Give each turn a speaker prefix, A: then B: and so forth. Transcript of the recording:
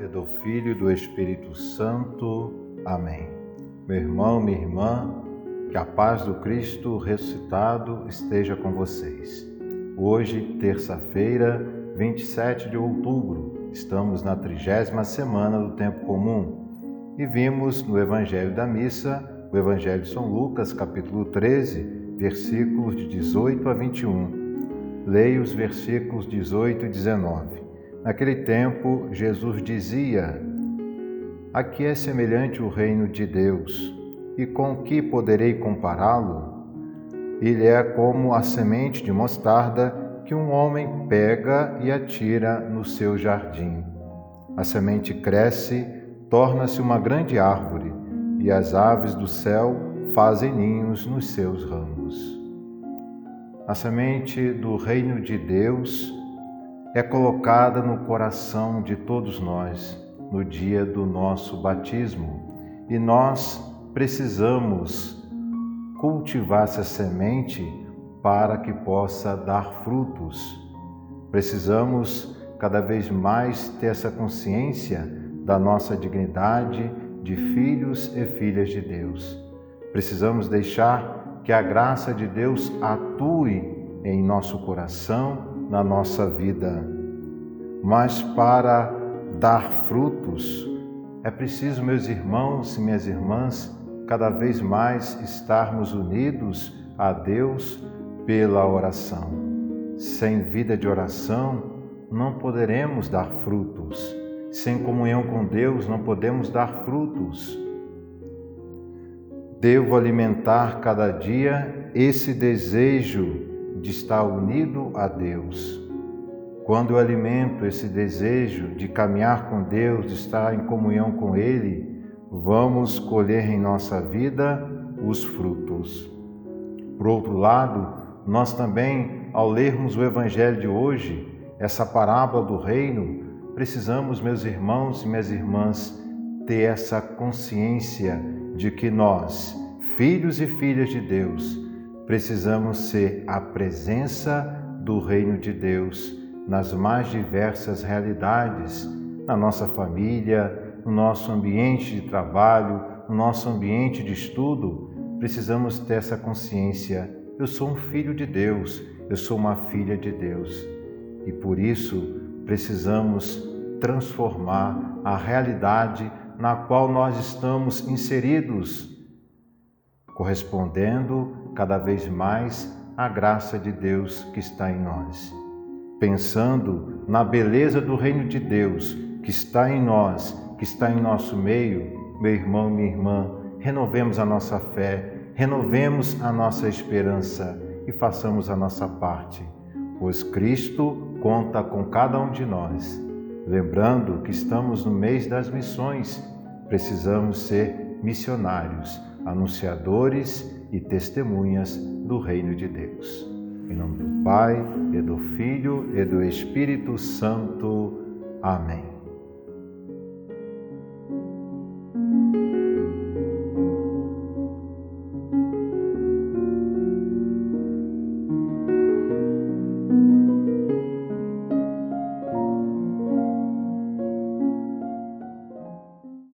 A: e do Filho e do Espírito Santo. Amém. Meu irmão, minha irmã, que a paz do Cristo ressuscitado esteja com vocês. Hoje, terça-feira, 27 de outubro, estamos na trigésima semana do tempo comum e vimos no Evangelho da Missa, o Evangelho de São Lucas, capítulo 13, versículos de 18 a 21. Leia os versículos 18 e 19. Naquele tempo, Jesus dizia: A que é semelhante o reino de Deus, e com que poderei compará-lo? Ele é como a semente de mostarda que um homem pega e atira no seu jardim. A semente cresce, torna-se uma grande árvore, e as aves do céu fazem ninhos nos seus ramos. A semente do reino de Deus é colocada no coração de todos nós no dia do nosso batismo e nós precisamos cultivar essa semente para que possa dar frutos. Precisamos cada vez mais ter essa consciência da nossa dignidade de filhos e filhas de Deus. Precisamos deixar que a graça de Deus atue em nosso coração na nossa vida. Mas para dar frutos, é preciso, meus irmãos e minhas irmãs, cada vez mais estarmos unidos a Deus pela oração. Sem vida de oração, não poderemos dar frutos. Sem comunhão com Deus, não podemos dar frutos. Devo alimentar cada dia esse desejo de estar unido a Deus. Quando eu alimento esse desejo de caminhar com Deus, de estar em comunhão com Ele, vamos colher em nossa vida os frutos. Por outro lado, nós também, ao lermos o Evangelho de hoje, essa parábola do reino, precisamos, meus irmãos e minhas irmãs, ter essa consciência de que nós, filhos e filhas de Deus, precisamos ser a presença do Reino de Deus nas mais diversas realidades, na nossa família, no nosso ambiente de trabalho, no nosso ambiente de estudo. Precisamos ter essa consciência: eu sou um filho de Deus, eu sou uma filha de Deus. E por isso precisamos transformar a realidade na qual nós estamos inseridos, correspondendo cada vez mais a graça de Deus que está em nós. Pensando na beleza do reino de Deus que está em nós, que está em nosso meio, meu irmão, minha irmã, renovemos a nossa fé, renovemos a nossa esperança e façamos a nossa parte, pois Cristo conta com cada um de nós. Lembrando que estamos no mês das missões, precisamos ser missionários, anunciadores e testemunhas do reino de Deus. Em nome do Pai, e do Filho e do Espírito Santo. Amém.